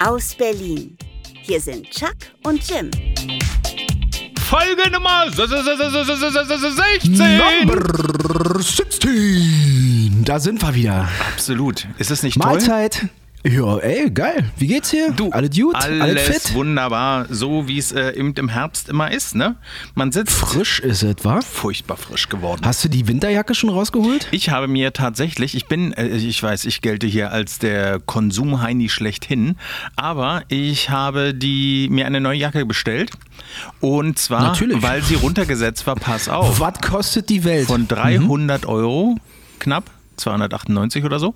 aus Berlin. Hier sind Chuck und Jim. Folge Nummer 16. Number 16. Da sind wir wieder. Absolut. Ist es nicht toll? Mahlzeit. Ja, ey, geil. Wie geht's hier? Du, alle gut? alles Alle fit? wunderbar, so wie es äh, im, Herbst immer ist, ne? Man sitzt Frisch ist es, wa? furchtbar frisch geworden. Hast du die Winterjacke schon rausgeholt? Ich habe mir tatsächlich, ich bin, äh, ich weiß, ich gelte hier als der Konsumheini schlechthin, aber ich habe die, mir eine neue Jacke bestellt. Und zwar, Natürlich. weil sie runtergesetzt war, pass auf, Was kostet die Welt? von 300 Euro, knapp, 298 oder so,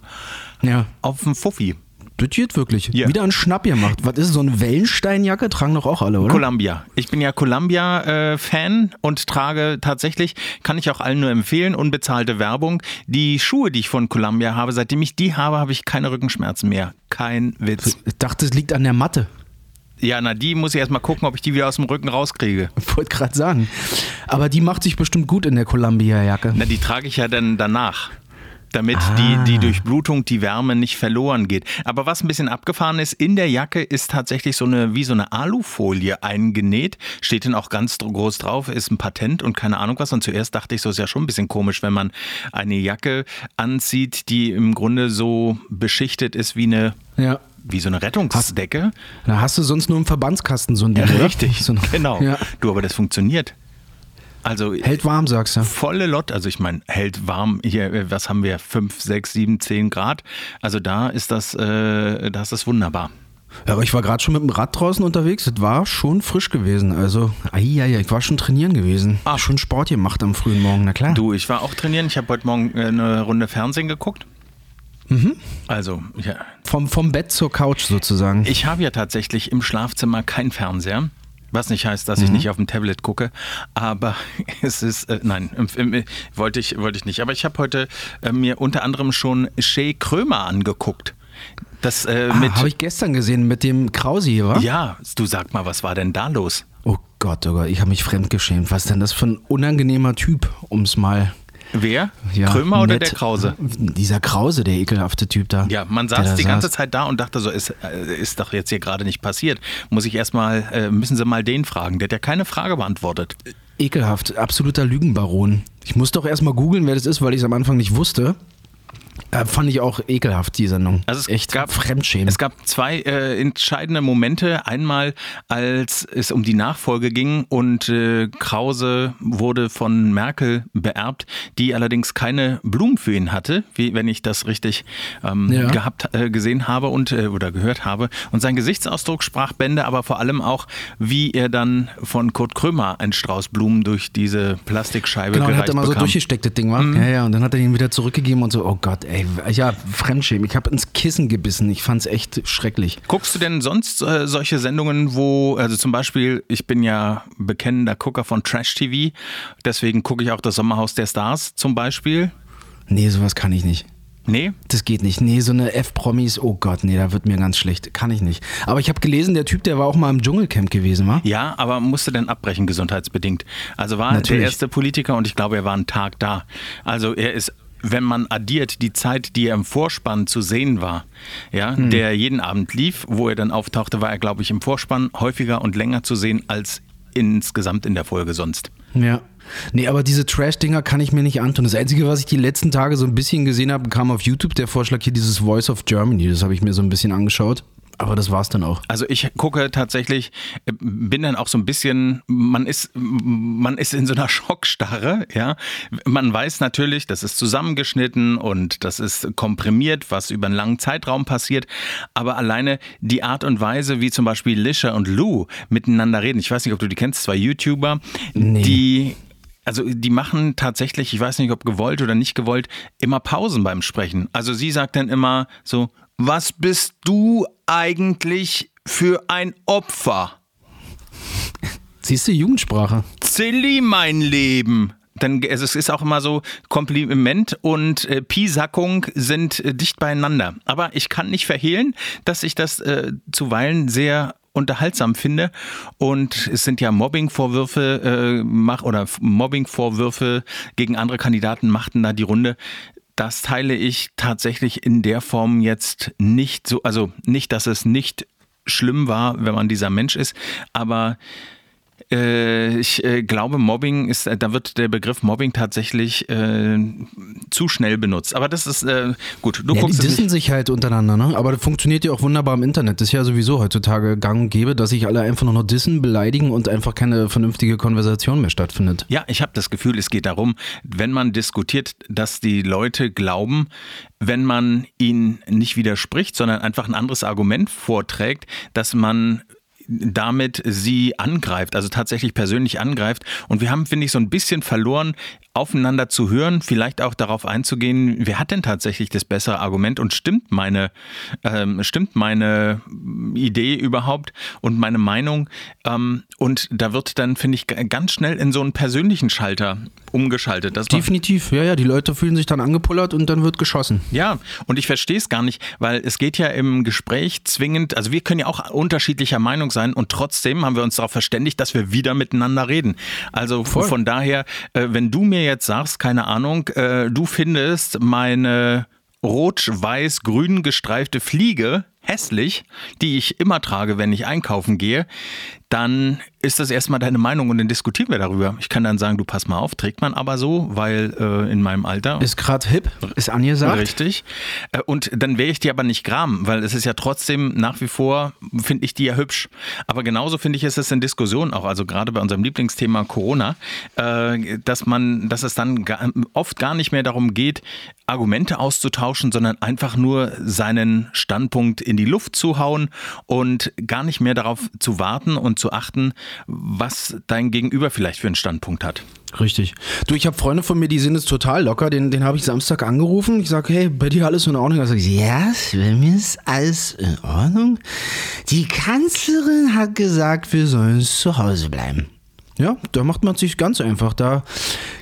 ja, auf einen Fuffi. Das geht wirklich. Ja. Wieder einen Schnapp gemacht. Was ist so eine Wellensteinjacke? Tragen doch auch alle, oder? Columbia. Ich bin ja Columbia-Fan und trage tatsächlich, kann ich auch allen nur empfehlen, unbezahlte Werbung. Die Schuhe, die ich von Columbia habe, seitdem ich die habe, habe ich keine Rückenschmerzen mehr. Kein Witz. Ich dachte, es liegt an der Matte. Ja, na, die muss ich erstmal gucken, ob ich die wieder aus dem Rücken rauskriege. Wollte gerade sagen. Aber die macht sich bestimmt gut in der Columbia-Jacke. Na, die trage ich ja dann danach. Damit Ah. die, die Durchblutung, die Wärme nicht verloren geht. Aber was ein bisschen abgefahren ist, in der Jacke ist tatsächlich so eine, wie so eine Alufolie eingenäht. Steht dann auch ganz groß drauf, ist ein Patent und keine Ahnung was. Und zuerst dachte ich so, ist ja schon ein bisschen komisch, wenn man eine Jacke anzieht, die im Grunde so beschichtet ist wie eine, Ja. wie so eine Rettungsdecke. Da hast du sonst nur im Verbandskasten so ein Ding, Ja, richtig, So ein- genau. Ja. Du, aber das funktioniert. Also Hält warm, sagst du. volle Lot, also ich meine, hält warm, hier, äh, was haben wir, 5, 6, 7, 10 Grad. Also da ist das, äh, da ist das wunderbar. Ja, aber ich war gerade schon mit dem Rad draußen unterwegs. Es war schon frisch gewesen. Also, ja, ich war schon trainieren gewesen. Ah. Schon Sport gemacht am frühen Morgen, na klar. Du, ich war auch trainieren, ich habe heute Morgen äh, eine Runde Fernsehen geguckt. Mhm. Also, ja, Vom, vom Bett zur Couch sozusagen. ich habe ja tatsächlich im Schlafzimmer keinen Fernseher. Was nicht heißt, Mhm. dass ich nicht auf dem Tablet gucke, aber es ist, äh, nein, im, wollte, ich, wollte ich nicht. Aber ich habe heute äh, mir unter anderem schon Shay Krömer angeguckt. Das äh, ah, habe ich gestern gesehen mit dem Krausi hier, wa? ja, du sag mal, was war denn da los? Oh Gott, oh Gott, ich habe mich fremdgeschämt. Was ist denn das für ein unangenehmer Typ, um es mal. Wer? Ja, Krömer oder nett- der Krause? Dieser Krause, der ekelhafte Typ da. Ja, man saß die ganze saß. Zeit da und dachte so, ist, äh, ist doch jetzt hier gerade nicht passiert. Muss ich erstmal, äh, müssen Sie mal den fragen. Der hat ja keine Frage beantwortet. Ekelhaft, absoluter Lügenbaron. Ich muss doch erstmal googeln, wer das ist, weil ich es am Anfang nicht wusste. Äh, fand ich auch ekelhaft, die Sendung. Also es Echt gab Fremdschämen. Es gab zwei äh, entscheidende Momente. Einmal, als es um die Nachfolge ging und äh, Krause wurde von Merkel beerbt, die allerdings keine Blumen für ihn hatte, wie wenn ich das richtig ähm, Ja. gehabt äh, gesehen habe und äh, oder gehört habe. Und sein Gesichtsausdruck sprach Bände, aber vor allem auch, wie er dann von Kurt Krömer ein Strauß Blumen durch diese Plastikscheibe Genau, er gereicht hat immer so bekam. Mhm. durchgesteckt, das Ding, war. Ja, ja, und dann hat er ihn wieder zurückgegeben und so, oh Gott, ey, ja, Fremdschämen. Ich habe ins Kissen gebissen. Ich fand's echt schrecklich. Guckst du denn sonst äh, solche Sendungen, wo, also zum Beispiel, ich bin ja bekennender Gucker von Trash TV, deswegen gucke ich auch das Sommerhaus der Stars zum Beispiel. Nee, sowas kann ich nicht. Nee? Das geht nicht. Nee, so eine F-Promis, oh Gott, nee, da wird mir ganz schlecht. Kann ich nicht. Aber ich habe gelesen, der Typ, der war auch mal im Dschungelcamp gewesen, war? Ja, aber musste denn abbrechen, gesundheitsbedingt. Also war Natürlich. der erste Politiker und ich glaube, er war einen Tag da. Also er ist wenn man addiert die Zeit, die er im Vorspann zu sehen war, ja, Hm. der jeden Abend lief, wo er dann auftauchte, war er, glaube ich, im Vorspann häufiger und länger zu sehen als insgesamt in der Folge sonst. Ja. Nee, aber diese Trash-Dinger kann ich mir nicht antun. Das Einzige, was ich die letzten Tage so ein bisschen gesehen habe, kam auf YouTube der Vorschlag hier dieses Voice of Germany. Das habe ich mir so ein bisschen angeschaut. Aber das war's dann auch. Also ich gucke tatsächlich, äh, bin dann auch so ein bisschen, man ist, man ist in so einer Schockstarre, ja. Man weiß natürlich, das ist zusammengeschnitten und das ist komprimiert, was über einen langen Zeitraum passiert. Aber alleine die Art und Weise, wie zum Beispiel Lisha und Lou miteinander reden, ich weiß nicht, ob du die kennst, zwei YouTuber, Nee. die also die machen tatsächlich, ich weiß nicht, ob gewollt oder nicht gewollt, immer Pausen beim Sprechen. Also sie sagt dann immer so, was bist du eigentlich für ein Opfer? Siehst du, Jugendsprache. Silly, mein Leben. Dann, also es ist auch immer so, Kompliment und äh, Piesackung sind äh, dicht beieinander. Aber ich kann nicht verhehlen, dass ich das äh, zuweilen sehr unterhaltsam finde. Und es sind ja Mobbing-Vorwürfe äh, mach, oder Mobbing-Vorwürfe gegen andere Kandidaten machten da die Runde. Das teile ich tatsächlich in der Form jetzt nicht so, also nicht, dass es nicht schlimm war, wenn man dieser Mensch ist. Aber ich äh, glaube, Mobbing ist, äh, da wird der Begriff Mobbing tatsächlich äh, zu schnell benutzt. Aber das ist äh, gut. Du ja, guckst die dissen sich halt untereinander, ne? Aber das funktioniert ja auch wunderbar im Internet. Das ist ja sowieso heutzutage gang und gäbe, dass sich alle einfach nur noch dissen, beleidigen und einfach keine vernünftige Konversation mehr stattfindet. Ja, ich habe das Gefühl, es geht darum, wenn man diskutiert, dass die Leute glauben, wenn man ihnen nicht widerspricht, sondern einfach ein anderes Argument vorträgt, dass man damit sie angreift, also tatsächlich persönlich angreift. Und wir haben, finde ich, so ein bisschen verloren, aufeinander zu hören, vielleicht auch darauf einzugehen, wer hat denn tatsächlich das bessere Argument und stimmt meine, ähm, stimmt meine Idee überhaupt und meine Meinung. Ähm, und da wird dann, finde ich, ganz schnell in so einen persönlichen Schalter umgeschaltet. Das Definitiv, ja, ja. Die Leute fühlen sich dann angepullert und dann wird geschossen. Ja, und ich verstehe es gar nicht, weil es geht ja im Gespräch zwingend, also wir können ja auch unterschiedlicher Meinung sein und trotzdem haben wir uns darauf verständigt, dass wir wieder miteinander reden. Also Voll. von daher, äh, wenn du mir jetzt sagst, keine Ahnung, äh, du findest meine rot-weiß-grün gestreifte Fliege hässlich, die ich immer trage, wenn ich einkaufen gehe, dann ist das erstmal deine Meinung und dann diskutieren wir darüber. Ich kann dann sagen, du pass mal auf, trägt man aber so, weil äh, in meinem Alter. Ist gerade hip, ist angesagt. Richtig. Äh, und dann wäre ich die aber nicht gram, weil es ist ja trotzdem nach wie vor, finde ich die ja hübsch. Aber genauso finde ich es ist in Diskussionen auch, also gerade bei unserem Lieblingsthema Corona, äh, dass man, dass es dann oft gar nicht mehr darum geht, Argumente auszutauschen, sondern einfach nur seinen Standpunkt in die Luft zu hauen und gar nicht mehr darauf zu warten und zu achten, was dein Gegenüber vielleicht für einen Standpunkt hat. Richtig. Du, ich habe Freunde von mir, die sind jetzt total locker. Den, den habe ich Samstag angerufen. Ich sage, hey, bei dir alles in Ordnung? Er sagt, ja, bei mir ist alles in Ordnung. Die Kanzlerin hat gesagt, wir sollen zu Hause bleiben. Ja, da macht man sich ganz einfach. Da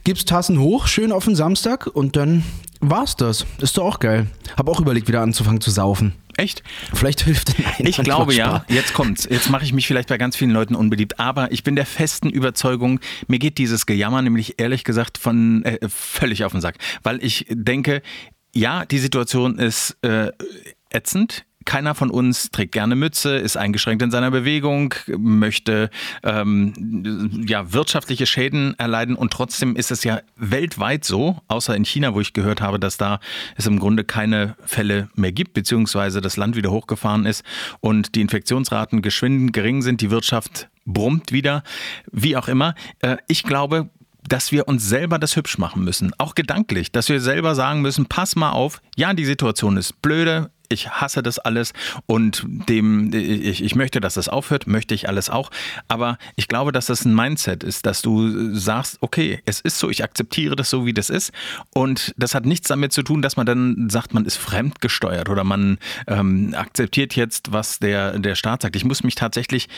gibt's Tassen hoch, schön auf den Samstag und dann war's das. Ist doch auch geil. Hab auch überlegt, wieder anzufangen zu saufen. Echt? Vielleicht hilft Ich glaube ja. Jetzt kommt's. Jetzt mache ich mich vielleicht bei ganz vielen Leuten unbeliebt. Aber ich bin der festen Überzeugung, mir geht dieses Gejammer nämlich ehrlich gesagt von äh, völlig auf den Sack. Weil ich denke, ja, die Situation ist äh, ätzend. Keiner von uns trägt gerne Mütze, ist eingeschränkt in seiner Bewegung, möchte ähm, ja, wirtschaftliche Schäden erleiden und trotzdem ist es ja weltweit so, außer in China, wo ich gehört habe, dass da es im Grunde keine Fälle mehr gibt, beziehungsweise das Land wieder hochgefahren ist und die Infektionsraten geschwind gering sind, die Wirtschaft brummt wieder, wie auch immer. Äh, ich glaube, dass wir uns selber das hübsch machen müssen, auch gedanklich, dass wir selber sagen müssen, pass mal auf, ja, die Situation ist blöde, ich hasse das alles und dem, ich, ich möchte, dass das aufhört, möchte ich alles auch. Aber ich glaube, dass das ein Mindset ist, dass du sagst, okay, es ist so, ich akzeptiere das so, wie das ist. Und das hat nichts damit zu tun, dass man dann sagt, man ist fremdgesteuert oder man ähm, akzeptiert jetzt, was der, der Staat sagt. Ich muss mich tatsächlich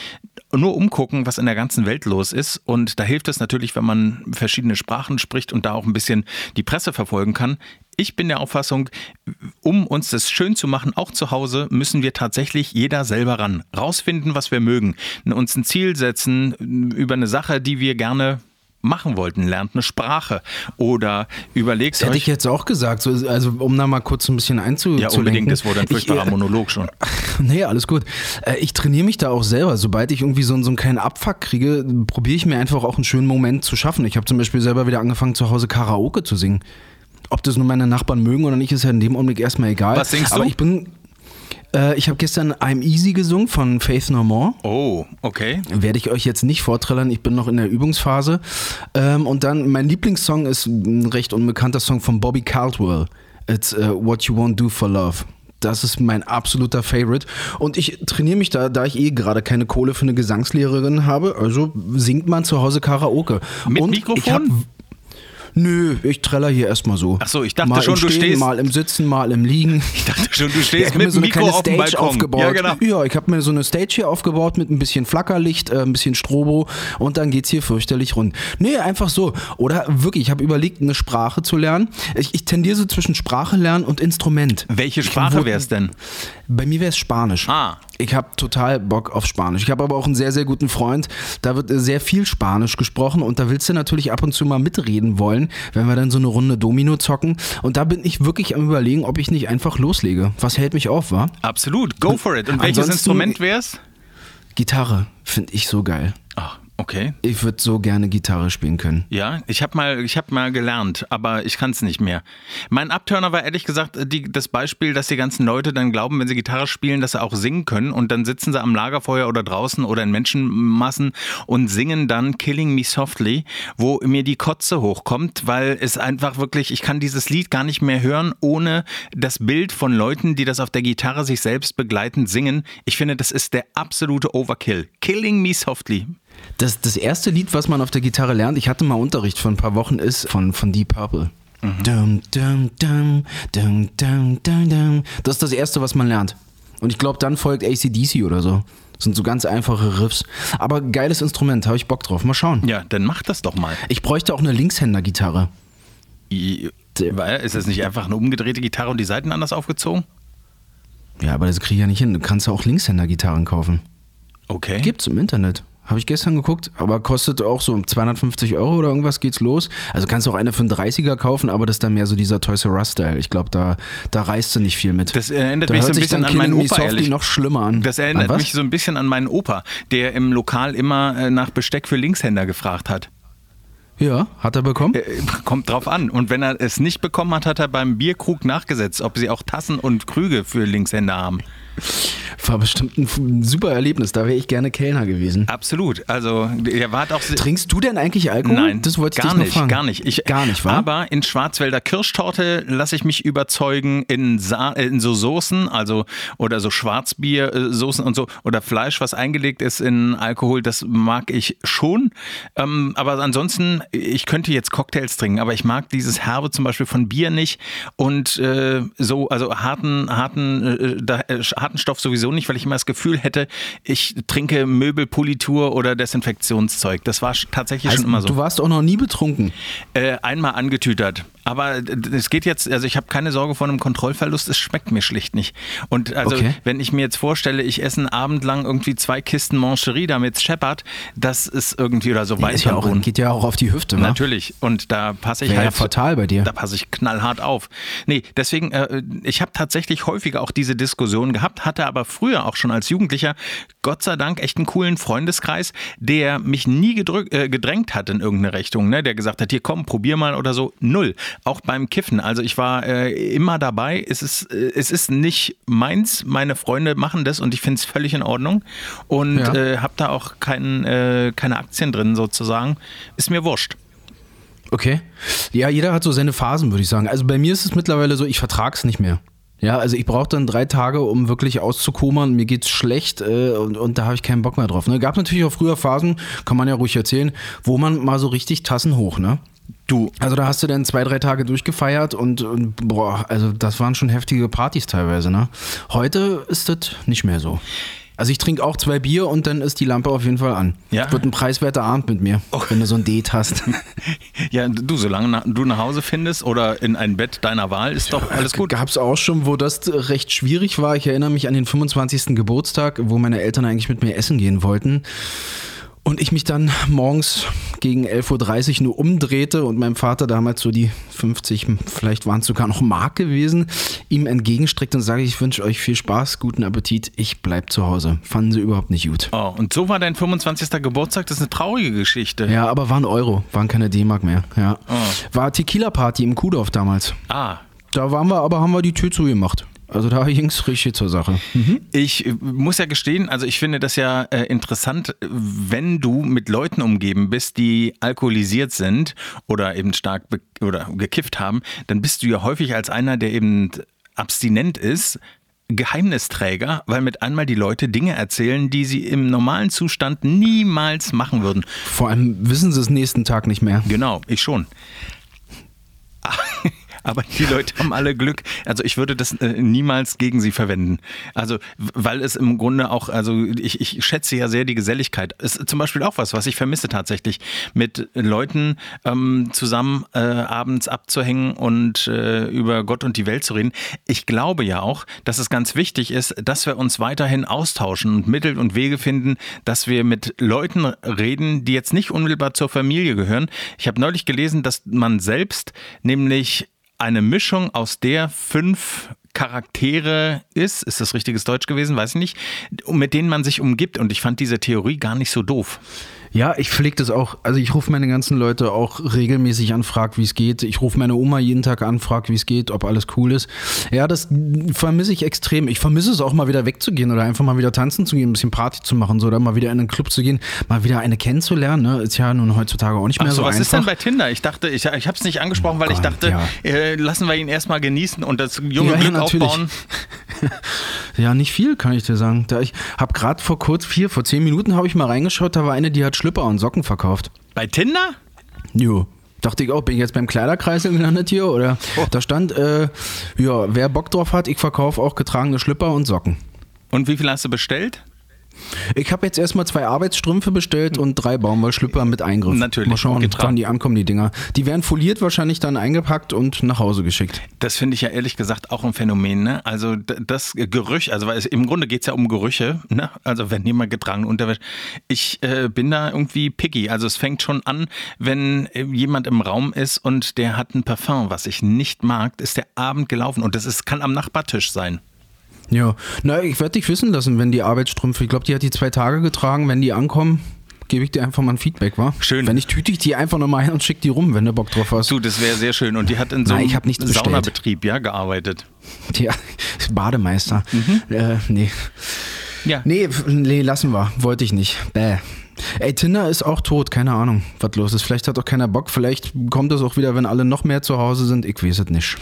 nur umgucken, was in der ganzen Welt los ist. Und da hilft es natürlich, wenn man verschiedene Sprachen spricht und da auch ein bisschen die Presse verfolgen kann ich bin der Auffassung, um uns das schön zu machen, auch zu Hause, müssen wir tatsächlich jeder selber ran. Rausfinden, was wir mögen. Uns ein Ziel setzen über eine Sache, die wir gerne machen wollten, lernt eine Sprache oder überlegt das hätte ich jetzt auch gesagt, so, also um da mal kurz ein bisschen einzulenken. Ja, unbedingt, das wurde ein furchtbarer ich, äh, Monolog schon. Nee, alles gut. Äh, ich trainiere mich da auch selber. Sobald ich irgendwie so, so einen kleinen Abfuck kriege, probiere ich mir einfach auch einen schönen Moment zu schaffen. Ich habe zum Beispiel selber wieder angefangen, zu Hause Karaoke zu singen. Ob das nur meine Nachbarn mögen oder nicht, ist ja in dem Augenblick erstmal egal. Was singst du? Aber ich bin äh, ich habe gestern I'm Easy gesungen von Faith No More. Oh, okay. Werde ich euch jetzt nicht vorträllern, ich bin noch in der Übungsphase. Ähm, und dann, mein Lieblingssong ist ein recht unbekannter Song von Bobby Caldwell. It's uh, What You Won't Do for Love. Das ist mein absoluter Favorite. Und ich trainiere mich da, da ich eh gerade keine Kohle für eine Gesangslehrerin habe. Also singt man zu Hause Karaoke. Mit und Mikrofon? Nö, ich treller hier erstmal so. Ach so, ich dachte mal schon, Stehen, du stehst. Mal im Sitzen, mal im Liegen. Ich dachte schon, du stehst ja, mit so Mikro auf dem Balkon. Aufgebaut. Ja, genau. Ja, ich habe mir so eine Stage hier aufgebaut mit ein bisschen Flackerlicht, äh, ein bisschen Strobo und dann geht's hier fürchterlich rund. Nee, einfach so. Oder wirklich, ich habe überlegt, eine Sprache zu lernen. Ich, ich tendiere so zwischen Sprache lernen und Instrument. Welche Sprache wäre es denn? Bei mir wäre es Spanisch. Ah, Ich habe total Bock auf Spanisch. Ich habe aber auch einen sehr, sehr guten Freund. Da wird äh, sehr viel Spanisch gesprochen und da willst du natürlich ab und zu mal mitreden wollen, wenn wir dann so eine Runde Domino zocken. Und da bin ich wirklich am überlegen, ob ich nicht einfach loslege. Was hält mich auf, wa? Absolut, go for it. Und welches Instrument wär's? Gitarre finde ich so geil. Okay. Ich würde so gerne Gitarre spielen können. Ja, ich habe mal, ich hab mal gelernt, aber ich kann es nicht mehr. Mein Abturner war ehrlich gesagt die, das Beispiel, dass die ganzen Leute dann glauben, wenn sie Gitarre spielen, dass sie auch singen können und dann sitzen sie am Lagerfeuer oder draußen oder in Menschenmassen und singen dann Killing Me Softly, wo mir die Kotze hochkommt, weil es einfach wirklich, ich kann dieses Lied gar nicht mehr hören, ohne das Bild von Leuten, die das auf der Gitarre sich selbst begleitend singen. Ich finde, das ist der absolute Overkill. Killing Me Softly. Das, das erste Lied, was man auf der Gitarre lernt, ich hatte mal Unterricht vor ein paar Wochen, ist von, von Deep Purple. Dum, dum, dum, dum, dum, dum, dum. Das ist das erste, was man lernt. Und ich glaube, dann folgt ACDC oder so. Das sind so ganz einfache Riffs. Aber geiles Instrument, habe ich Bock drauf. Mal schauen. Ja, dann mach das doch mal. Ich bräuchte auch eine Linkshänder-Gitarre. Weil, ist das nicht einfach eine umgedrehte Gitarre und die Seiten anders aufgezogen? Ja, aber das kriege ich ja nicht hin. Du kannst ja auch Linkshänder-Gitarren kaufen. Okay. Gibt's im Internet. Habe ich gestern geguckt, aber kostet auch so 250 Euro oder irgendwas geht's los. Also kannst du auch eine für einen 30er kaufen, aber das ist dann mehr so dieser Toys R Us-Style. Ich glaube, da, da reißt du nicht viel mit. Das erinnert da mich so ein bisschen an meinen Opa, ehrlich. noch schlimmer an. Das erinnert An mich so ein bisschen an meinen Opa, der im Lokal immer äh, nach Besteck für Linkshänder gefragt hat. Ja, hat er bekommen? Äh, kommt drauf an. Und wenn er es nicht bekommen hat, hat er beim Bierkrug nachgesetzt, ob sie auch Tassen und Krüge für Linkshänder haben. War bestimmt ein super Erlebnis. Da wäre ich gerne Kellner gewesen. Absolut. Also er war auch Trinkst du denn eigentlich Alkohol? Nein, das wollte ich gar nicht, fragen. gar nicht. Ich, gar nicht, wa? Aber in Schwarzwälder Kirschtorte lasse ich mich überzeugen in, Sa äh, in so Soßen, also oder so Schwarzbiersoßen und so oder Fleisch, was eingelegt ist in Alkohol, das mag ich schon. Ähm, aber ansonsten, ich könnte jetzt Cocktails trinken, aber ich mag dieses Herbe zum Beispiel von Bier nicht und äh, so, also harten, harten, äh, da, äh, harten Stoff sowieso nicht, weil ich immer das Gefühl hätte, ich trinke Möbelpolitur oder Desinfektionszeug. Das war tatsächlich Also, schon immer so. Du warst auch noch nie betrunken. Äh, einmal angetütert. Aber es geht jetzt, also ich habe keine Sorge vor einem Kontrollverlust, es schmeckt mir schlicht nicht. Und also, Okay. wenn ich mir jetzt vorstelle, ich esse einen Abend lang irgendwie zwei Kisten Mancherie damit Shepard, das ist irgendwie oder so Ist ja auch, geht ja auch auf die Hüfte, wa? Natürlich. Und da passe ich Wäre ja halt. fatal bei dir. Da passe ich knallhart auf. Nee, deswegen, äh, ich habe tatsächlich häufiger auch diese Diskussion gehabt, hatte aber früher auch schon als Jugendlicher, Gott sei Dank, echt einen coolen Freundeskreis, der mich nie gedrück, äh, gedrängt hat in irgendeine Richtung, ne? der gesagt hat, hier komm, probier mal oder so. Null. Auch beim Kiffen. Also ich war äh, immer dabei. Es ist, äh, es ist nicht meins. Meine Freunde machen das und ich finde es völlig in Ordnung. Und Ja. äh, habe da auch kein, äh, keine Aktien drin sozusagen. Ist mir wurscht. Okay. Ja, jeder hat so seine Phasen, würde ich sagen. Also bei mir ist es mittlerweile so, ich vertrag's nicht mehr. Ja, also ich brauche dann drei Tage, um wirklich auszukomern. Mir geht's schlecht äh, und, und da habe ich keinen Bock mehr drauf. Ne? Gab natürlich auch früher Phasen, kann man ja ruhig erzählen, wo man mal so richtig Tassen hoch, ne? Du, Also da hast du dann zwei, drei Tage durchgefeiert und, und boah, also das waren schon heftige Partys teilweise, ne? Heute ist das nicht mehr so. Also ich trinke auch zwei Bier und dann ist die Lampe auf jeden Fall an. Ja. Wird ein preiswerter Abend mit mir, wenn du so ein Date hast. Ja, du, solange na- du nach Hause findest oder in ein Bett deiner Wahl, ist doch alles gut. Gab es auch schon, wo das recht schwierig war. Ich erinnere mich an den 25. Geburtstag, wo meine Eltern eigentlich mit mir essen gehen wollten. Und ich mich dann morgens gegen 11.30 Uhr nur umdrehte und meinem Vater damals so die 50, vielleicht waren es sogar noch Mark gewesen, ihm entgegenstreckte und sage, ich wünsche euch viel Spaß, guten Appetit, ich bleib zu Hause. Fanden sie überhaupt nicht gut. Oh, und so war dein 25. Geburtstag, das ist eine traurige Geschichte. Ja, aber waren Euro, waren keine D-Mark mehr. Ja. War Tequila-Party im Kuhdorf damals. Ah, Da waren wir, aber haben wir die Tür zugemacht. Also da ging es richtig zur Sache. ich äh, muss ja gestehen, also ich finde das ja äh, interessant, wenn du mit Leuten umgeben bist, die alkoholisiert sind oder eben stark oder gekifft haben, dann bist du ja häufig als einer, der eben abstinent ist, Geheimnisträger, weil mit einmal die Leute Dinge erzählen, die sie im normalen Zustand niemals machen würden. Vor allem wissen sie es nächsten Tag nicht mehr. Genau, ich schon. Aber die Leute haben alle Glück. Also ich würde das äh, niemals gegen sie verwenden. Also weil es im Grunde auch, also ich, ich schätze ja sehr die Geselligkeit. Ist zum Beispiel auch was, was ich vermisse tatsächlich, mit Leuten ähm, zusammen äh, abends abzuhängen und äh, über Gott und die Welt zu reden. Ich glaube ja auch, dass es ganz wichtig ist, dass wir uns weiterhin austauschen und Mittel und Wege finden, dass wir mit Leuten reden, die jetzt nicht unmittelbar zur Familie gehören. Ich habe neulich gelesen, dass man selbst nämlich eine Mischung aus der fünf Charaktere ist, ist das richtiges Deutsch gewesen, weiß ich nicht, mit denen man sich umgibt. Und ich fand diese Theorie gar nicht so doof. Ja, ich pflege das auch. Also ich rufe meine ganzen Leute auch regelmäßig an, frag, wie es geht. Ich rufe meine Oma jeden Tag an, frag, wie es geht, ob alles cool ist. Ja, das vermisse ich extrem. Ich vermisse es auch mal wieder wegzugehen oder einfach mal wieder tanzen zu gehen, ein bisschen Party zu machen, so oder mal wieder in einen Club zu gehen, mal wieder eine kennenzulernen. Ne? Ist ja nun heutzutage auch nicht mehr Ach so, so was einfach. ist denn bei Tinder? Ich dachte, ich, ich habe es nicht angesprochen, weil oh Gott, ich dachte, ja. äh, lassen wir ihn erstmal genießen und das junge ja, Glück ja, aufbauen. ja, nicht viel, kann ich dir sagen. Da ich habe gerade vor kurz vier, vor zehn Minuten habe ich mal reingeschaut, da war eine, die hat Schlüpper und Socken verkauft. Bei Tinder? Jo. Dachte ich auch, bin ich jetzt beim Kleiderkreisel gelandet hier? Oder oh. da stand, äh, ja, wer Bock drauf hat, ich verkaufe auch getragene Schlüpper und Socken. Und wie viel hast du bestellt? Ich habe jetzt erstmal zwei Arbeitsstrümpfe bestellt und drei Baumwollschlüpper mit Eingriff. Natürlich. Mal schauen, wann die ankommen, die Dinger. Die werden foliert, wahrscheinlich dann eingepackt und nach Hause geschickt. Das finde ich ja ehrlich gesagt auch ein Phänomen. Ne? Also das Gerüch, also weil es, im Grunde geht es ja um Gerüche. Ne? Also wenn jemand getragen Unterwäsche. Ich äh, bin da irgendwie picky. Also es fängt schon an, wenn äh, jemand im Raum ist und der hat ein Parfum, was ich nicht mag, ist der Abend gelaufen. Und das ist, kann am Nachbartisch sein. Ja, na, ich werde dich wissen lassen, wenn die Arbeitsstrümpfe, ich glaube, die hat die zwei Tage getragen, wenn die ankommen, gebe ich dir einfach mal ein Feedback, wa? Schön. Wenn nicht, tüte ich die einfach nochmal ein und schick die rum, wenn du Bock drauf hast. Du, das wäre sehr schön. Und die hat in so einem Saunabetrieb, ja, gearbeitet. Ja, Bademeister. Mhm. Äh, nee. Ja. Nee, nee, lassen wir. Wollte ich nicht. Bäh. Ey, Tinder ist auch tot, keine Ahnung, was los ist. Vielleicht hat auch keiner Bock, vielleicht kommt das auch wieder, wenn alle noch mehr zu Hause sind. Ich weiß es nicht.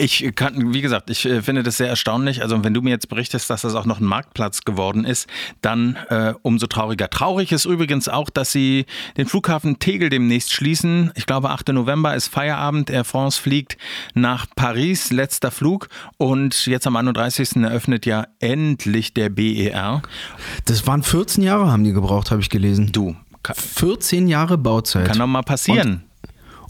Ich kann, wie gesagt, ich äh, finde das sehr erstaunlich. Also wenn du mir jetzt berichtest, dass das auch noch ein Marktplatz geworden ist, dann äh, umso trauriger. Traurig ist übrigens auch, dass sie den Flughafen Tegel demnächst schließen. Ich glaube, 8. November ist Feierabend. Air France fliegt nach Paris, letzter Flug. Und jetzt am 31. eröffnet ja endlich der BER. Das waren 14 Jahre, haben die gebraucht, habe ich gelesen. Du. 14 Jahre Bauzeit. Kann doch mal passieren. Und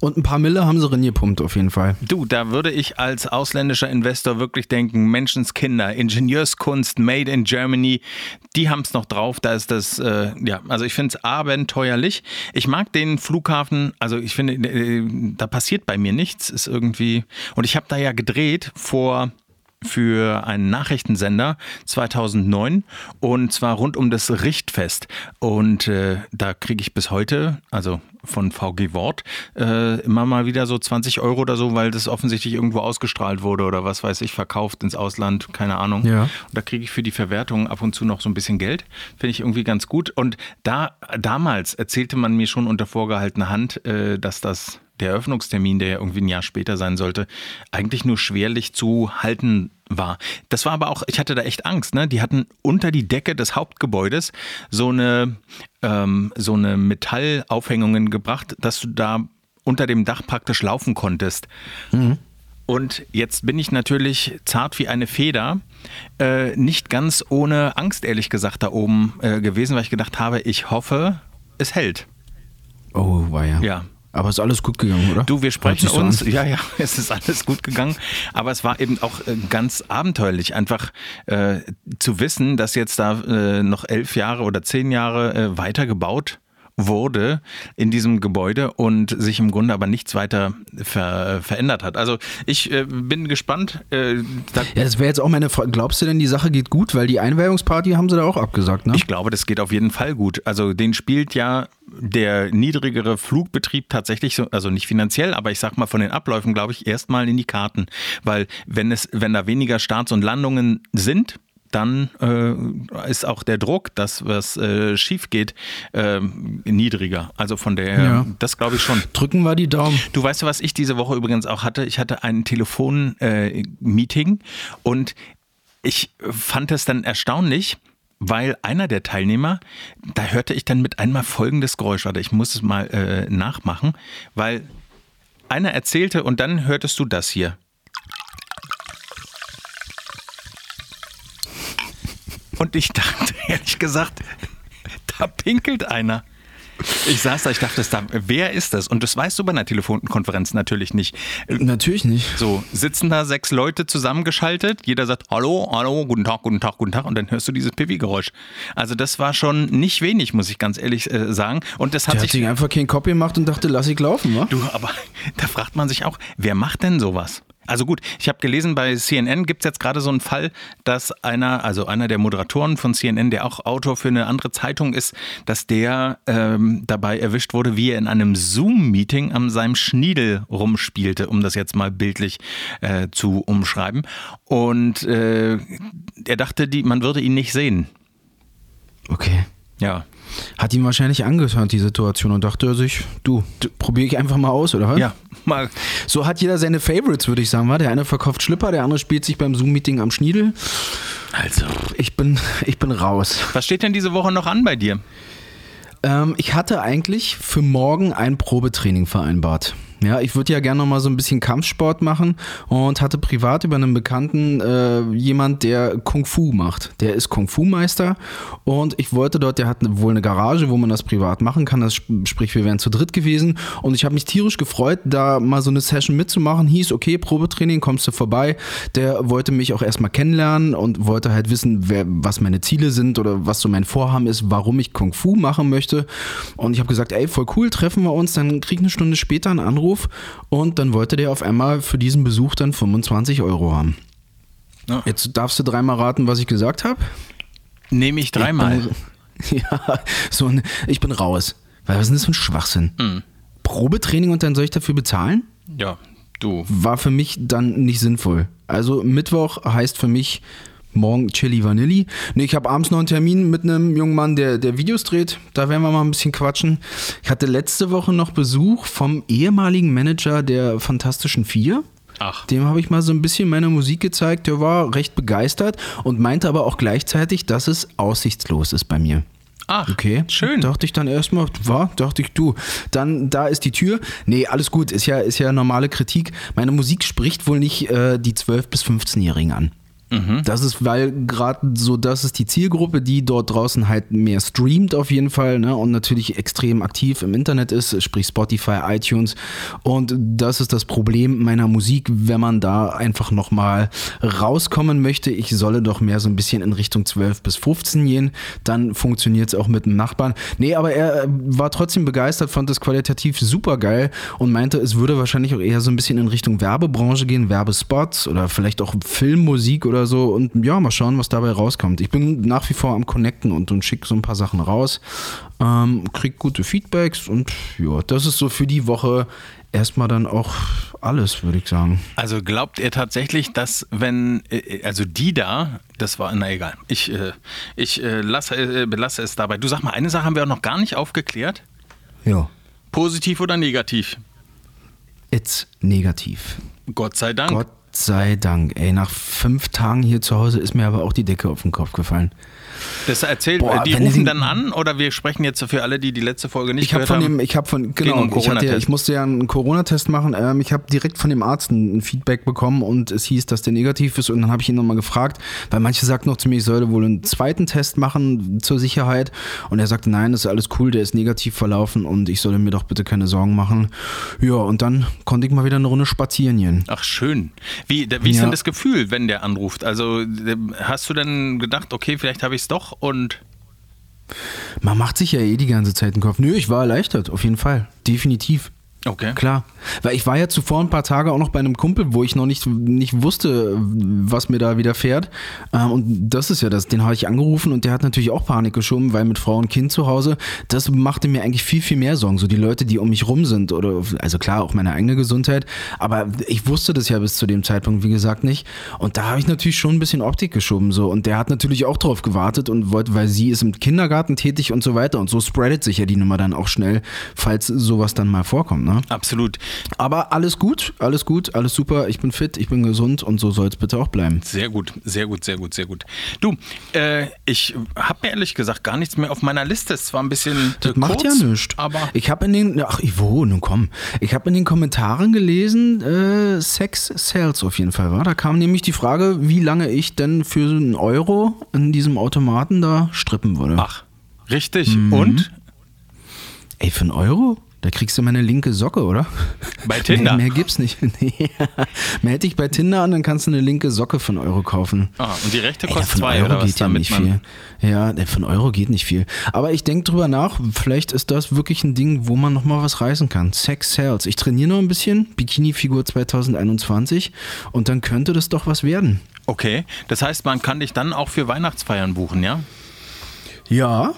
und ein paar Mille haben sie reingepumpt auf jeden Fall. Du, da würde ich als ausländischer Investor wirklich denken, Menschenskinder, Ingenieurskunst, Made in Germany, die haben es noch drauf. Da ist das, äh, ja, also ich finde es abenteuerlich. Ich mag den Flughafen, also ich finde, äh, da passiert bei mir nichts, ist irgendwie. Und ich habe da ja gedreht vor für einen Nachrichtensender 2009 und zwar rund um das Richtfest. Und äh, da kriege ich bis heute, also von VG Wort, äh, immer mal wieder so 20 Euro oder so, weil das offensichtlich irgendwo ausgestrahlt wurde oder was weiß ich, verkauft ins Ausland, keine Ahnung. Ja. Und da kriege ich für die Verwertung ab und zu noch so ein bisschen Geld. Finde ich irgendwie ganz gut. Und da damals erzählte man mir schon unter vorgehaltener Hand, äh, dass das der Eröffnungstermin, der ja irgendwie ein Jahr später sein sollte, eigentlich nur schwerlich zu halten war. Das war aber auch, ich hatte da echt Angst, ne? Die hatten unter die Decke des Hauptgebäudes so eine, ähm, so eine Metallaufhängungen gebracht, dass du da unter dem Dach praktisch laufen konntest. Mhm. Und jetzt bin ich natürlich zart wie eine Feder, äh, nicht ganz ohne Angst, ehrlich gesagt, da oben äh, gewesen, weil ich gedacht habe, ich hoffe, es hält. Oh, war ja. Ja, aber es ist alles gut gegangen, oder? Du, wir sprechen uns. Ja, ja, es ist alles gut gegangen. Aber es war eben auch äh, ganz abenteuerlich, einfach äh, zu wissen, dass jetzt da äh, noch elf Jahre oder zehn Jahre äh, weiter gebaut wurde in diesem Gebäude und sich im Grunde aber nichts weiter ver verändert hat. Also ich äh, bin gespannt. Äh, da ja, das wäre jetzt auch meine Frage. Glaubst du denn, die Sache geht gut? Weil die Einweihungsparty haben sie da auch abgesagt, ne? Ich glaube, das geht auf jeden Fall gut. Also den spielt ja der niedrigere Flugbetrieb tatsächlich so, also nicht finanziell, aber ich sag mal von den Abläufen, glaube ich, erstmal in die Karten. Weil wenn es, wenn da weniger Starts und Landungen sind, dann äh, ist auch der Druck, dass was äh, schief geht, äh, niedriger. Also von der, ja. das glaube ich schon. Drücken wir die Daumen. Du weißt, was ich diese Woche übrigens auch hatte? Ich hatte ein Telefon-Meeting äh, und ich fand es dann erstaunlich, weil einer der Teilnehmer, da hörte ich dann mit einmal folgendes Geräusch, warte, ich muss es mal äh, nachmachen, weil einer erzählte und dann hörtest du das hier. Und ich dachte, ehrlich gesagt, da pinkelt einer. Ich saß da, ich dachte, da, wer ist das? Und das weißt du bei einer Telefonkonferenz natürlich nicht. Natürlich nicht. So, sitzen da sechs Leute zusammengeschaltet, jeder sagt Hallo, hallo, guten Tag, guten Tag, guten Tag und dann hörst du dieses Pipi-Geräusch. Also das war schon nicht wenig, muss ich ganz ehrlich äh, sagen. Und das hat Der hat sich... sich einfach keinen Kopf gemacht und dachte, lass ich laufen, wa? Du, aber da fragt man sich auch, wer macht denn sowas? Also gut, ich habe gelesen, bei CNN gibt es jetzt gerade so einen Fall, dass einer, also einer der Moderatoren von CNN, der auch Autor für eine andere Zeitung ist, dass der ähm, dabei erwischt wurde, wie er in einem Zoom-Meeting an seinem Schniedel rumspielte, um das jetzt mal bildlich äh, zu umschreiben. Und äh, er dachte, die, man würde ihn nicht sehen. Okay. Ja. Hat ihm wahrscheinlich angehört, die Situation, und dachte er sich, du, probiere ich einfach mal aus, oder was? Ja, mal. So hat jeder seine Favorites, würde ich sagen, wa? Der eine verkauft Schlipper, der andere spielt sich beim Zoom-Meeting am Schniedel. Also. Ich bin, ich bin raus. Was steht denn diese Woche noch an bei dir? Ähm, ich hatte eigentlich für morgen ein Probetraining vereinbart. Ja, ich würde ja gerne noch mal so ein bisschen Kampfsport machen und hatte privat über einen Bekannten äh, jemand, der Kung Fu macht. Der ist Kung Fu Meister und ich wollte dort, der hat wohl eine Garage, wo man das privat machen kann. Das sp- sprich, wir wären zu dritt gewesen und ich habe mich tierisch gefreut, da mal so eine Session mitzumachen. Hieß, okay, Probetraining, kommst du vorbei. Der wollte mich auch erstmal kennenlernen und wollte halt wissen, wer, was meine Ziele sind oder was so mein Vorhaben ist, warum ich Kung Fu machen möchte. Und ich habe gesagt, ey, voll cool, treffen wir uns. Dann krieg ich eine Stunde später einen Anruf und dann wollte der auf einmal für diesen Besuch dann 25 Euro haben. Ja. Jetzt darfst du dreimal raten, was ich gesagt habe. Nehme ich dreimal. Ja, so ein, ich bin raus. Was ist denn das für ein Schwachsinn? Hm. Probetraining und dann soll ich dafür bezahlen? Ja, du. War für mich dann nicht sinnvoll. Also Mittwoch heißt für mich morgen Chili Vanilli. Nee, ich habe abends noch einen Termin mit einem jungen Mann, der, der Videos dreht. Da werden wir mal ein bisschen quatschen. Ich hatte letzte Woche noch Besuch vom ehemaligen Manager der Fantastischen Vier. Ach. Dem habe ich mal so ein bisschen meine Musik gezeigt. Der war recht begeistert und meinte aber auch gleichzeitig, dass es aussichtslos ist bei mir. Ach, Okay, schön. Dachte ich dann erstmal, war, dachte ich, du, dann da ist die Tür. Nee, alles gut, ist ja, ist ja normale Kritik. Meine Musik spricht wohl nicht äh, die 12- bis 15-Jährigen an. Das ist, weil gerade so, das ist die Zielgruppe, die dort draußen halt mehr streamt auf jeden Fall ne, und natürlich extrem aktiv im Internet ist, sprich Spotify, iTunes. Und das ist das Problem meiner Musik, wenn man da einfach nochmal rauskommen möchte. Ich solle doch mehr so ein bisschen in Richtung 12 bis 15 gehen, dann funktioniert es auch mit dem Nachbarn. Nee, aber er äh, war trotzdem begeistert, fand es qualitativ super geil und meinte, es würde wahrscheinlich auch eher so ein bisschen in Richtung Werbebranche gehen, Werbespots oder vielleicht auch Filmmusik oder so. Und ja, mal schauen, was dabei rauskommt. Ich bin nach wie vor am Connecten und, und schicke so ein paar Sachen raus, ähm, krieg gute Feedbacks und ja, das ist so für die Woche erstmal dann auch alles, würde ich sagen. Also glaubt ihr tatsächlich, dass wenn, äh, also die da, das war, na egal, ich, äh, ich äh, lasse, belasse es dabei. Du sag mal, eine Sache haben wir auch noch gar nicht aufgeklärt. Ja. Positiv oder negativ? It's negativ. Gott sei Dank. Gott sei Dank. Ey, nach fünf Tagen hier zu Hause ist mir aber auch die Decke auf den Kopf gefallen. Das erzählt, Boah, die wenn rufen dann an oder wir sprechen jetzt für alle, die die letzte Folge nicht Ich habe gehört von haben. dem, ich habe von, genau, ich, hatte, ich musste ja einen Corona-Test machen. Ähm, ich habe direkt von dem Arzt ein, ein Feedback bekommen und es hieß, dass der negativ ist. Und dann habe ich ihn nochmal gefragt, weil manche sagten noch zu mir, ich sollte wohl einen zweiten Test machen zur Sicherheit. Und er sagte, nein, das ist alles cool, der ist negativ verlaufen und ich solle mir doch bitte keine Sorgen machen. Ja, und dann konnte ich mal wieder eine Runde spazieren gehen. Ach schön. Wie, wie ist Ja. denn das Gefühl, wenn der anruft? Also hast du denn gedacht, okay, vielleicht habe ich es doch und Man macht sich ja eh die ganze Zeit den Kopf. Nö, ich war erleichtert, auf jeden Fall. Definitiv. Okay. Klar, weil ich war ja zuvor ein paar Tage auch noch bei einem Kumpel, wo ich noch nicht, nicht wusste, was mir da widerfährt. Ähm, und das ist ja das, den habe ich angerufen und der hat natürlich auch Panik geschoben, weil mit Frau und Kind zu Hause, das machte mir eigentlich viel, viel mehr Sorgen. So die Leute, die um mich rum sind oder, also klar, auch meine eigene Gesundheit. Aber ich wusste das ja bis zu dem Zeitpunkt, wie gesagt, nicht. Und da habe ich natürlich schon ein bisschen Optik geschoben so. Und der hat natürlich auch drauf gewartet und wollte, weil sie ist im Kindergarten tätig und so weiter. Und so spreadet sich ja die Nummer dann auch schnell, falls sowas dann mal vorkommt. Ne? Absolut. Aber alles gut, alles gut, alles super. Ich bin fit, ich bin gesund und so soll es bitte auch bleiben. Sehr gut, sehr gut, sehr gut, sehr gut. Du, äh, ich habe ehrlich gesagt gar nichts mehr auf meiner Liste. Es war ein bisschen Das äh, macht kurz, ja nichts. Aber ich habe in den, ach, wo, nun komm. Ich habe in den Kommentaren gelesen, äh, Sex sells auf jeden Fall, war. Da kam nämlich die Frage, wie lange ich denn für einen Euro in diesem Automaten da strippen würde. ach, richtig. Mhm. Und Ey, für einen Euro? Da kriegst du meine linke Socke, oder? Bei Tinder? Mehr, mehr gibt's nicht. Nee. Melde dich bei Tinder an, dann kannst du eine linke Socke einen Euro kaufen. ah, und die rechte Ey, kostet von zwei Euro oder geht ja nicht viel. Ja, von Euro geht nicht viel. Aber ich denke drüber nach, vielleicht ist das wirklich ein Ding, wo man nochmal was reißen kann. Sex Sales. Ich trainiere noch ein bisschen, Bikini-Figur 2021 und dann könnte das doch was werden. Okay, das heißt, man kann dich dann auch für Weihnachtsfeiern buchen, ja? Ja,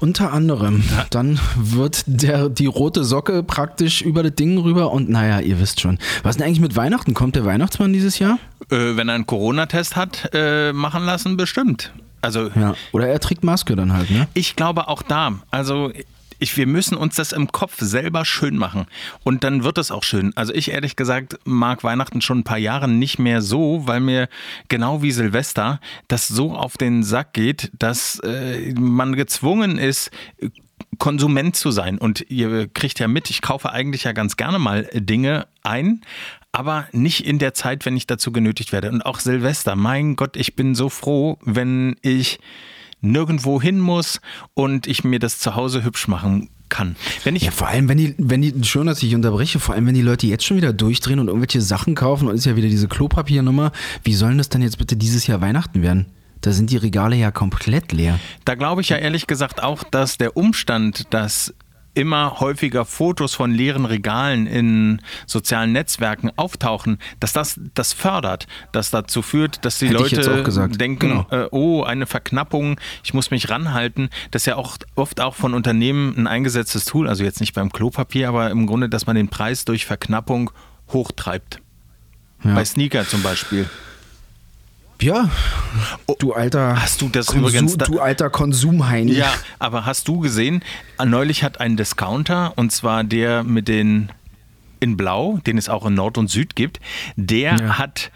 unter anderem. Dann wird der, die rote Socke praktisch über das Ding rüber und naja, ihr wisst schon. Was denn eigentlich mit Weihnachten? Kommt der Weihnachtsmann dieses Jahr? Äh, wenn er einen Corona-Test hat, äh, machen lassen, bestimmt. Also Ja. Oder er trägt Maske dann halt, ne? Ich glaube auch da. Also ich, wir müssen uns das im Kopf selber schön machen. Und dann wird es auch schön. Also ich ehrlich gesagt mag Weihnachten schon ein paar Jahre nicht mehr so, weil mir genau wie Silvester das so auf den Sack geht, dass äh, man gezwungen ist, Konsument zu sein. Und ihr kriegt ja mit, ich kaufe eigentlich ja ganz gerne mal Dinge ein, aber nicht in der Zeit, wenn ich dazu genötigt werde. Und auch Silvester, mein Gott, ich bin so froh, wenn ich nirgendwo hin muss und ich mir das zu Hause hübsch machen kann. Wenn ich Ja, vor allem, wenn die, wenn die, schön, dass ich unterbreche, vor allem, wenn die Leute jetzt schon wieder durchdrehen und irgendwelche Sachen kaufen und ist ja wieder diese Klopapiernummer, wie sollen das denn jetzt bitte dieses Jahr Weihnachten werden? Da sind die Regale ja komplett leer. Da glaube ich ja ehrlich gesagt auch, dass der Umstand, dass immer häufiger Fotos von leeren Regalen in sozialen Netzwerken auftauchen, dass das das fördert, das dazu führt, dass die Hätte Leute denken, Genau. äh, oh, eine Verknappung, ich muss mich ranhalten. Das ist ja auch oft auch von Unternehmen ein eingesetztes Tool, also jetzt nicht beim Klopapier, aber im Grunde, dass man den Preis durch Verknappung hochtreibt. Ja. Bei Sneaker zum Beispiel. Ja, du alter. Oh, Hast du das Konsum, übrigens Du alter Konsumheini. Ja, aber hast du gesehen, neulich hat ein Discounter, und zwar der mit den in Blau, den es auch in Nord und Süd gibt, der Ja. hat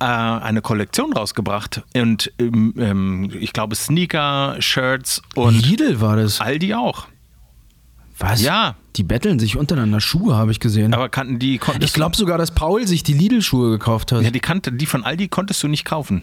äh, eine Kollektion rausgebracht. Und ähm, ähm, ich glaube Sneaker, Shirts und Lidl war das. Aldi auch. Was? Ja. Die betteln sich untereinander. Schuhe habe ich gesehen. Aber kannten die ich glaube sogar, dass Paul sich die Lidl-Schuhe gekauft hat. ja, die, kannte, die von Aldi konntest du nicht kaufen.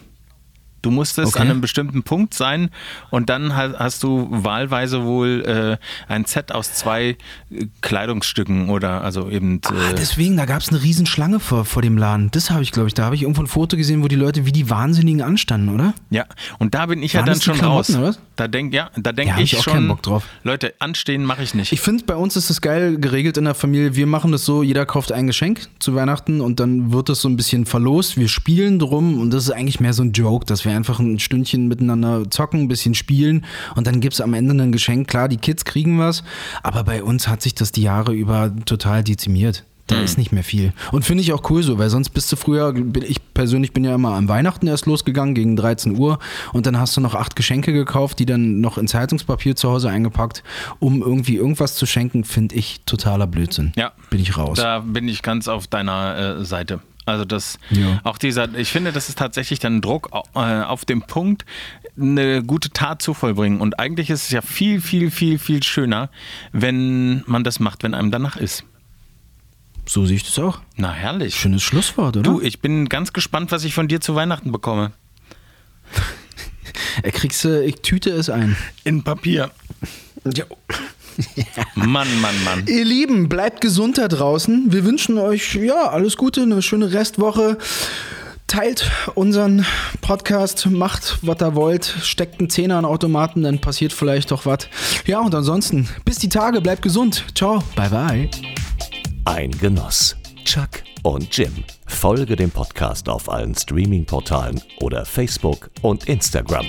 Du musstest Okay. an einem bestimmten Punkt sein und dann ha- hast du wahlweise wohl äh, ein Set aus zwei äh, Kleidungsstücken oder also eben Ah, äh, deswegen, da gab es eine Riesenschlange vor, vor dem Laden. Das habe ich, glaube ich. Da habe ich irgendwo ein Foto gesehen, wo die Leute wie die Wahnsinnigen anstanden, oder? Ja, und da bin ich ja Waren dann das die schon raus. Oder? Da denk ja, da denk Ja, ich, ich auch schon. keinen Bock drauf. Leute, anstehen mache ich nicht. Ich finde, bei uns ist es geil geregelt in der Familie. Wir machen das so, jeder kauft ein Geschenk zu Weihnachten und dann wird das so ein bisschen verlost. Wir spielen drum und das ist eigentlich mehr so ein Joke, dass wir einfach ein Stündchen miteinander zocken, ein bisschen spielen und dann gibt es am Ende ein Geschenk. Klar, die Kids kriegen was, aber bei uns hat sich das die Jahre über total dezimiert. Da ist nicht mehr viel. Und finde ich auch cool so, weil sonst bist du früher, ich persönlich bin ja immer am Weihnachten erst losgegangen, gegen 13 Uhr. Und dann hast du noch acht Geschenke gekauft, die dann noch in Zeitungspapier zu Hause eingepackt, um irgendwie irgendwas zu schenken, finde ich totaler Blödsinn. Ja. Bin ich raus. Da bin ich ganz auf deiner äh, Seite. Also das, Ja. auch dieser, ich finde, das ist tatsächlich dann Druck äh, auf dem Punkt, eine gute Tat zu vollbringen. Und eigentlich ist es ja viel, viel, viel, viel schöner, wenn man das macht, wenn einem danach ist. So sehe ich das auch. Na herrlich. Schönes Schlusswort, oder? Du, ich bin ganz gespannt, was ich von dir zu Weihnachten bekomme. Er kriegst du, ich tüte es ein. In Papier. Ja. Mann, Mann, Mann. Ihr Lieben, bleibt gesund da draußen. Wir wünschen euch ja alles Gute, eine schöne Restwoche. Teilt unseren Podcast, macht, was ihr wollt, steckt einen Zehner an Automaten, dann passiert vielleicht doch was. Ja, und ansonsten, bis die Tage, bleibt gesund. Ciao, bye bye. Ein Genuss. Chuck und Jim. Folge dem Podcast auf allen Streaming-Portalen oder Facebook und Instagram.